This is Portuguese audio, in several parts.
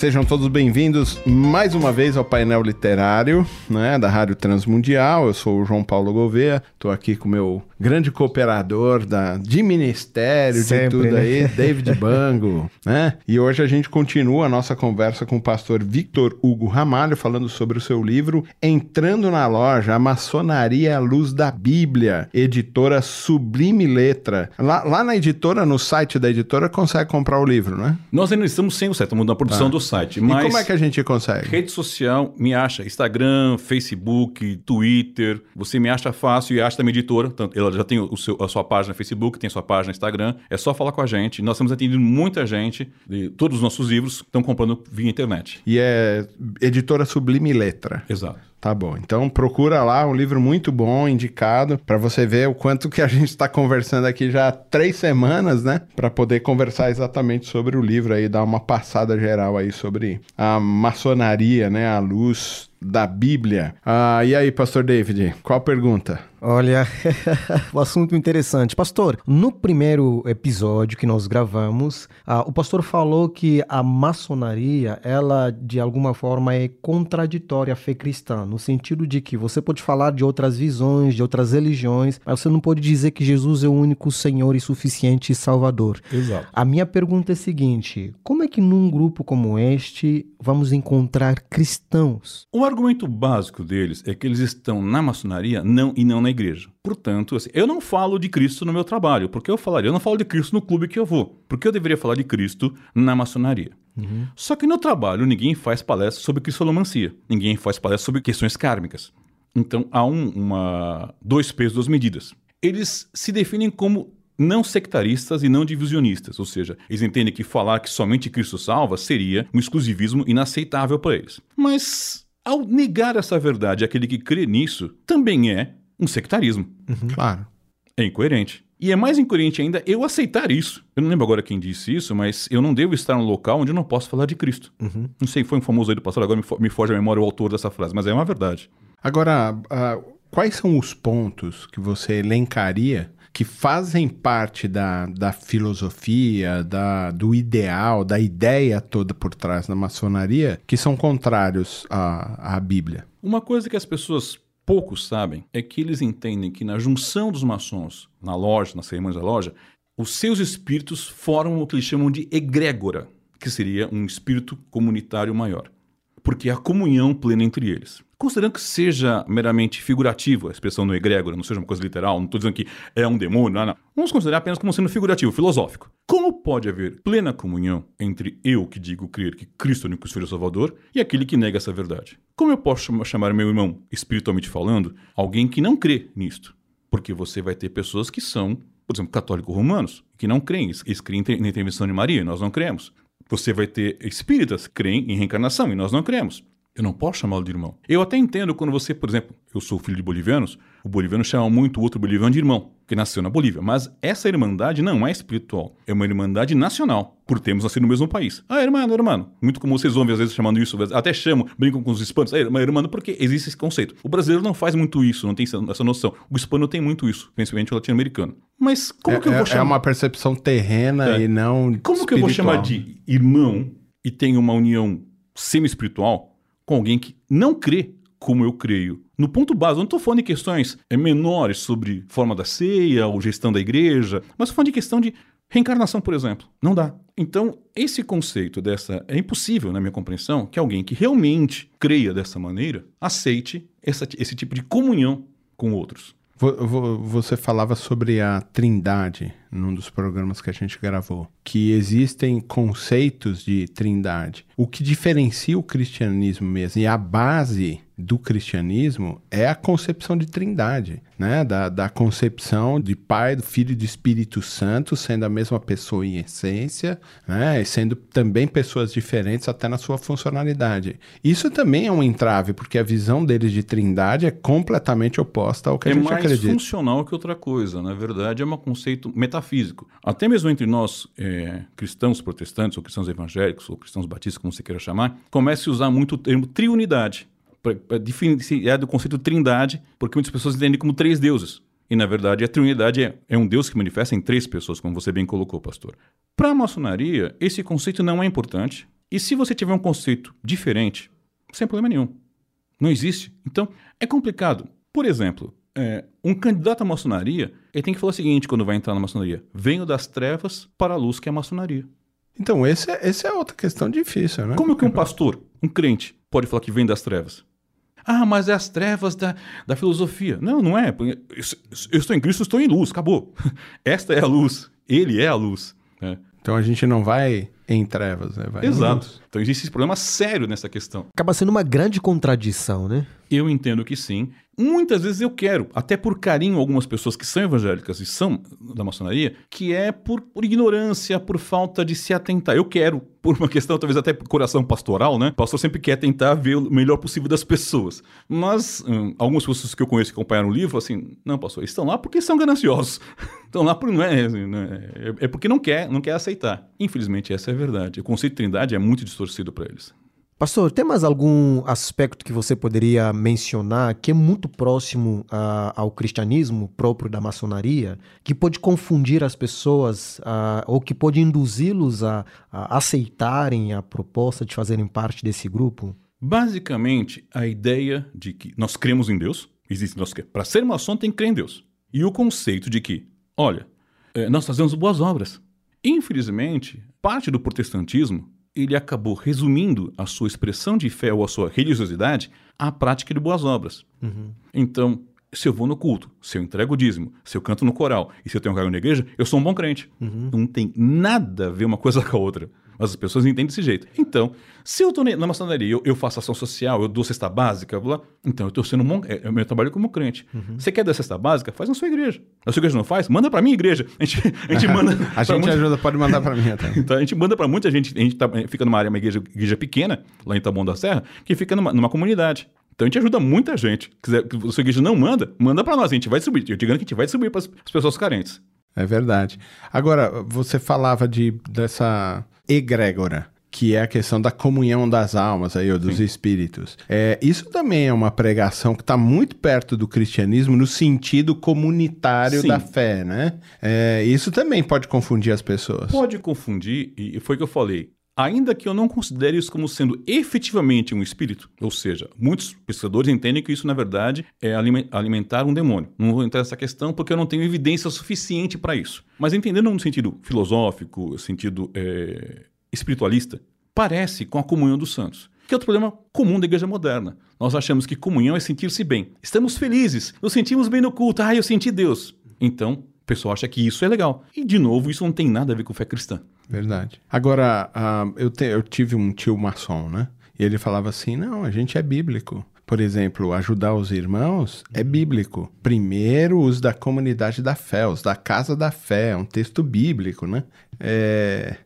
Sejam todos bem-vindos mais uma vez ao painel literário né, da Rádio Transmundial. Eu sou o João Paulo Gouveia, estou aqui com o meu grande cooperador da, de ministério, Sempre, de tudo né? aí, David Bango. né? E hoje a gente continua a nossa conversa com o pastor Victor Hugo Ramalho, falando sobre o seu livro Entrando na Loja, a Maçonaria à Luz da Bíblia, editora Sublime Letra. Lá, lá na editora, no site da editora, consegue comprar o livro, né? Nós ainda estamos sem o site, estamos na produção do site. Mas E como é que a gente consegue? rede social me acha Instagram, Facebook, Twitter. Você me acha fácil e acha minha editora. Ela já tem o seu- a sua página no Facebook, tem a sua página no Instagram. É só falar com a gente. Nós estamos atendendo muita gente. Todos os nossos livros estão comprando via internet. E é editora Sublime Letra. Exato. Tá bom. Então procura lá, um livro muito bom, indicado, para você ver o quanto que a gente está conversando aqui já há três semanas, né? Para poder conversar exatamente sobre o livro aí, dar uma passada geral aí sobre a maçonaria, né? A luz da Bíblia. Ah, e aí, Pastor David, qual a pergunta? Olha, o assunto interessante. Pastor, no primeiro episódio que nós gravamos, ah, o pastor falou que a maçonaria, ela de alguma forma é contraditória à fé cristã, no sentido de que você pode falar de outras visões, de outras religiões, mas você não pode dizer que Jesus é o único Senhor e suficiente Salvador. Exato. A minha pergunta é a seguinte: como é que num grupo como este vamos encontrar cristãos? O argumento básico deles é que eles estão na maçonaria não, e não na igreja. Portanto, assim, eu não falo de Cristo no meu trabalho, porque eu falaria, eu não falo de Cristo no clube que eu vou, porque eu deveria falar de Cristo na maçonaria. Só que no trabalho ninguém faz palestra sobre cristolomancia, ninguém faz palestra sobre questões kármicas. Então há um, uma dois pesos, duas medidas. Eles se definem como não sectaristas e não divisionistas, ou seja, eles entendem que falar que somente Cristo salva seria um exclusivismo inaceitável para eles. Mas ao negar essa verdade, aquele que crê nisso também é um sectarismo. Claro. É incoerente. E é mais incoerente ainda eu aceitar isso. Eu não lembro agora quem disse isso, mas eu não devo estar num local onde eu não posso falar de Cristo. Não sei, foi um famoso aí do passado, agora me, fo- me foge a memória o autor dessa frase, mas é uma verdade. Agora, ah, quais são os pontos que você elencaria que fazem parte da, da filosofia, da, do ideal, da ideia toda por trás da maçonaria, que são contrários à, à Bíblia? Uma coisa que as pessoas poucos sabem é que eles entendem que na junção dos maçons, na loja, nas cerimônias da loja, os seus espíritos formam o que eles chamam de egrégora, que seria um espírito comunitário maior. Porque há comunhão plena entre eles. Considerando que seja meramente figurativo a expressão no egrégora, não seja uma coisa literal, não estou dizendo que é um demônio, não, não. Vamos considerar apenas como sendo figurativo, filosófico. Como pode haver plena comunhão entre eu que digo crer que Cristo é o único Filho Salvador e aquele que nega essa verdade? Como eu posso chama- chamar meu irmão, espiritualmente falando, alguém que não crê nisto? Porque você vai ter pessoas que são, por exemplo, católicos romanos, que não creem, eles creem na intervenção de Maria, nós não cremos. Você vai ter espíritas que creem em reencarnação, e nós não cremos. Eu não posso chamá-lo de irmão. Eu até entendo quando você, por exemplo, eu sou filho de bolivianos, o boliviano chama muito o outro boliviano de irmão, que nasceu na Bolívia. Mas essa irmandade não é espiritual, é uma irmandade nacional, por termos nascido no mesmo país. Ah, irmão, irmão. Muito comum vocês ouvem às vezes chamando isso, até chamam, brincam com os hispanos, ah, irmão, irmão, porque existe esse conceito. O brasileiro não faz muito isso, não tem essa- noção. O hispano tem muito isso, principalmente o latino-americano. Mas como é, que eu vou é- chamar? é uma percepção terrena É. e não. Como que eu vou espiritual. chamar de irmão e tenho uma união semi-espiritual com alguém que não crê como eu creio? No ponto base, eu não estou falando de questões eh, menores sobre forma da ceia ou gestão da igreja, mas estou falando de questão de reencarnação, por exemplo. Não dá. Então, esse conceito dessa. É impossível, na minha compreensão, que alguém que realmente creia dessa maneira aceite essa- esse tipo de comunhão com outros. Vo- vo- Você falava sobre a trindade num dos programas que a gente gravou, que existem conceitos de trindade. O que diferencia o cristianismo mesmo e a base do cristianismo é a concepção de trindade, né? Da, da concepção de Pai, do Filho e do Espírito Santo sendo a mesma pessoa em essência, né? E sendo também pessoas diferentes até na sua funcionalidade. Isso também é um entrave, porque a visão deles de trindade é completamente oposta ao que é a gente mais acredita. funcional que outra coisa. Na verdade, é um conceito metafísico. Até mesmo entre nós, é, cristãos protestantes, ou cristãos evangélicos, ou cristãos batistas, como você queira chamar, começa a usar muito o termo triunidade para diferenciar do conceito de trindade, porque muitas pessoas entendem como três deuses. E, na verdade, a trindade é, é um Deus que manifesta em três pessoas, como você bem colocou, pastor. Para a maçonaria, esse conceito não é importante. E se você tiver um conceito diferente, sem problema nenhum. Não existe. Então, é complicado. Por exemplo, é, um candidato à maçonaria, ele tem que falar o seguinte quando vai entrar na maçonaria: venho das trevas para a luz que é a maçonaria. Então, esse é, esse é outra questão difícil, né? Como que um pastor, um crente, pode falar que vem das trevas? Ah, mas é as trevas da, da filosofia. Não, não é. Eu estou em Cristo, estou em luz, acabou. Esta é a luz. Ele é a luz. É. Então a gente não vai em trevas, né? Vai Exato. Então existe esse problema sério nessa questão. Acaba sendo uma grande contradição, né? Eu entendo que sim. Muitas vezes eu quero, até por carinho, algumas pessoas que são evangélicas e são da maçonaria, que é por, por ignorância, por falta de se atentar. Eu quero, por uma questão, talvez até coração pastoral, né? O pastor sempre quer tentar ver o melhor possível das pessoas. Mas hum, algumas pessoas que eu conheço que acompanharam o livro, assim, não, pastor, estão lá porque são gananciosos. estão lá por não é, não é, é porque não quer, não quer aceitar. Infelizmente, essa é a verdade. O conceito de trindade é muito distorcido para eles. Pastor, tem mais algum aspecto que você poderia mencionar que é muito próximo uh, ao cristianismo próprio da maçonaria, que pode confundir as pessoas uh, ou que pode induzi-los a, a aceitarem a proposta de fazerem parte desse grupo? Basicamente, a ideia de que nós cremos em Deus, existe nós para ser maçom tem que crer em Deus. E o conceito de que, olha, eh, nós fazemos boas obras. Infelizmente, parte do protestantismo ele acabou resumindo a sua expressão de fé ou a sua religiosidade à prática de boas obras. Uhum. Então, se eu vou no culto, se eu entrego o dízimo, se eu canto no coral e se eu tenho um cargo na igreja, eu sou um bom crente. Uhum. Não tem nada a ver uma coisa com a outra. Mas as pessoas entendem desse jeito. Então, se eu estou na maçonaria, eu, eu, faço ação social, eu dou cesta básica, blá, então eu estou sendo um. É, é o meu trabalho como crente. Uhum. Você quer dar cesta básica? Faz na sua igreja. A sua igreja não faz? Manda para minha igreja. A gente, a gente manda. a gente muita... ajuda, pode mandar para mim até. então a gente manda para muita gente. A gente tá, fica numa área, uma igreja, igreja pequena, lá em Taboão da Serra, que fica numa, numa comunidade. Então a gente ajuda muita gente. Quiser, que a sua igreja não manda, manda para nós. A gente vai subir. Eu digo que a gente vai subir para as pessoas carentes. É verdade. Agora, você falava de, dessa egrégora que é a questão da comunhão das almas aí, ou dos Sim. espíritos. É, isso também é uma pregação que está muito perto do cristianismo no sentido comunitário Sim. da fé, né? É, isso também pode confundir as pessoas. Pode confundir, e foi o que eu falei. Ainda que eu não considere isso como sendo efetivamente um espírito, ou seja, muitos pesquisadores entendem que isso, na verdade, é alimentar um demônio. Não vou entrar nessa questão porque eu não tenho evidência suficiente para isso. Mas entendendo no sentido filosófico, sentido é, espiritualista, parece com a comunhão dos santos, que é outro problema comum da igreja moderna. Nós achamos que comunhão é sentir-se bem. Estamos felizes, nos sentimos bem no culto, ah, eu senti Deus. Então, pessoal acha que isso é legal. E, de novo, isso não tem nada a ver com fé cristã. Verdade. Agora, uh, eu, te, eu tive um tio maçom, né? E ele falava assim: não, a gente é bíblico. Por exemplo, ajudar os irmãos é bíblico. Primeiro, os da comunidade da fé, os da casa da fé, é um texto bíblico, né? É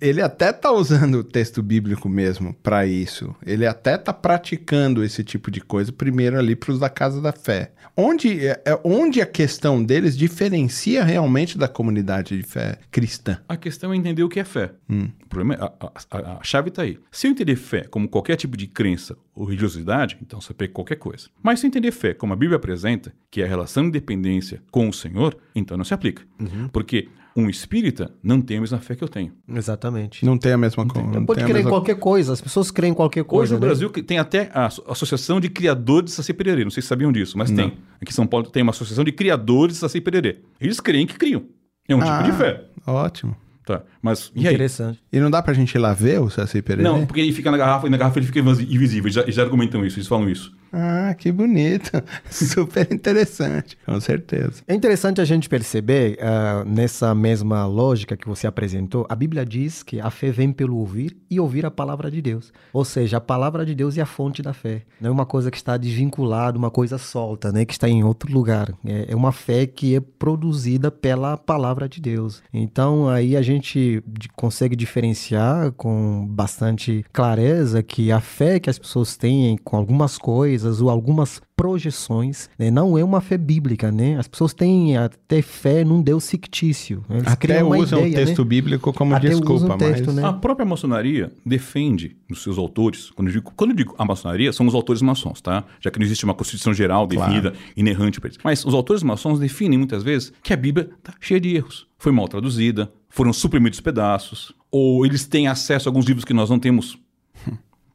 ele até tá usando o texto bíblico mesmo para isso. Ele até tá praticando esse tipo de coisa primeiro ali para os da casa da fé. Onde, é, é, onde a questão deles diferencia realmente da comunidade de fé cristã? A questão é entender o que é fé. Hum. O problema é, a, a, a chave está aí. Se eu entender fé como qualquer tipo de crença ou religiosidade, então você pega qualquer coisa. Mas se eu entender fé como a Bíblia apresenta, que é a relação de dependência com o Senhor, então não se aplica. Uhum. Porque um espírita não tem a mesma fé que eu tenho. Exatamente. Não tem a mesma coisa. Pode crer mesma... em qualquer coisa, as pessoas creem em qualquer coisa. Hoje no né? Brasil tem até a Associação de Criadores de Saci Pererê. Não sei se sabiam disso, mas não. tem. Aqui em São Paulo tem uma Associação de Criadores de Saci Pererê. Eles creem que criam. É um ah, tipo de ah, fé. Ótimo. Tá, mas e Interessante. E, e não dá pra gente ir lá ver o Saci Pererê? Não, porque ele fica na garrafa e na garrafa ele fica invisível. Eles já, eles já argumentam isso, eles falam isso. Ah, que bonito. Super interessante, com certeza. É interessante a gente perceber, uh, nessa mesma lógica que você apresentou, a Bíblia diz que a fé vem pelo ouvir e ouvir a palavra de Deus. Ou seja, a palavra de Deus é a fonte da fé. Não é uma coisa que está desvinculada, uma coisa solta, né, que está em outro lugar. É, é uma fé que é produzida pela palavra de Deus. Então, aí a gente consegue diferenciar com bastante clareza que a fé que as pessoas têm com algumas coisas ou algumas projeções, né? não é uma fé bíblica, né? As pessoas têm até fé num Deus fictício. Eles até usam ideia, o né? texto né? bíblico como até desculpa, texto, mas... Né? A própria maçonaria defende nos seus autores, quando eu, digo, quando eu digo a maçonaria, são os autores maçons, tá? Já que não existe uma constituição geral definida, claro. inerrante para eles. Mas os autores maçons definem muitas vezes que a Bíblia está cheia de erros. Foi mal traduzida, foram suprimidos pedaços, ou eles têm acesso a alguns livros que nós não temos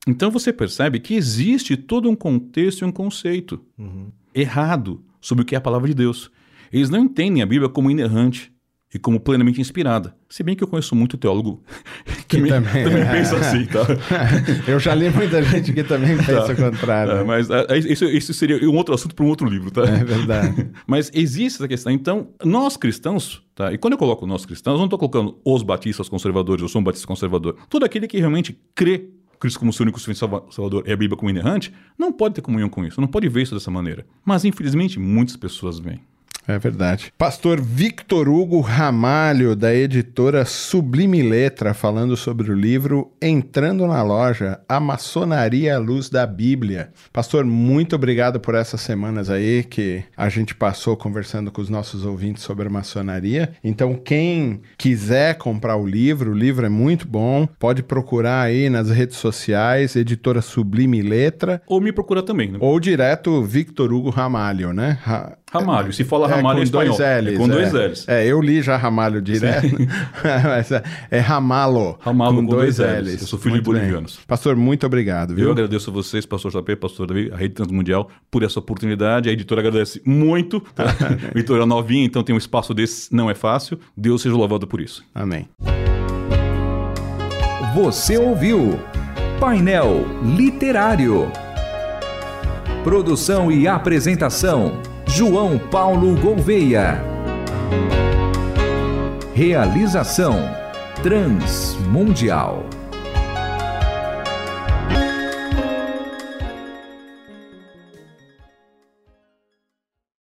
então você percebe que existe todo um contexto e um conceito uhum. errado sobre o que é a palavra de Deus. Eles não entendem a Bíblia como inerrante e como plenamente inspirada. Se bem que eu conheço muito teólogo que, que me, também, também é. pensa assim, tá? eu já li muita gente que também pensa tá. o contrário. É, mas é, isso, isso, seria um outro assunto para um outro livro, tá? É verdade. mas existe essa questão. Então, nós cristãos, tá? E quando eu coloco nós cristãos, eu não estou colocando os batistas conservadores, eu sou um batista conservador. Todo aquele que realmente crê Cristo como seu único Salvador é a Bíblia como inerrante, não pode ter comunhão com isso, não pode ver isso dessa maneira. Mas, infelizmente, muitas pessoas veem. É verdade. Pastor Victor Hugo Ramalho, da editora Sublime Letra, falando sobre o livro Entrando na Loja, A Maçonaria à Luz da Bíblia. Pastor, muito obrigado por essas semanas aí que a gente passou conversando com os nossos ouvintes sobre a maçonaria. Então, quem quiser comprar o livro, o livro é muito bom, pode procurar aí nas redes sociais, editora Sublime Letra. Ou me procura também, né? Ou direto Victor Hugo Ramalho, né? Ra Ramalho. Se fala Ramalho é, em espanhol. Dois L's, é com dois é. L's. É, eu li já Ramalho direto. mas é, é Ramalo. Ramalo com, com dois, dois L's. L's. Eu sou filho muito de bolivianos. Bem. Pastor, muito obrigado. Viu? Eu agradeço a vocês, pastor JP, pastor Davi, a Rede Transmundial, por essa oportunidade. A editora agradece muito. Tá? a editora é novinha, então tem um espaço desse, não é fácil. Deus seja louvado por isso. Amém. Você ouviu Painel Literário. Produção e apresentação João Paulo Gouveia. Realização Transmundial.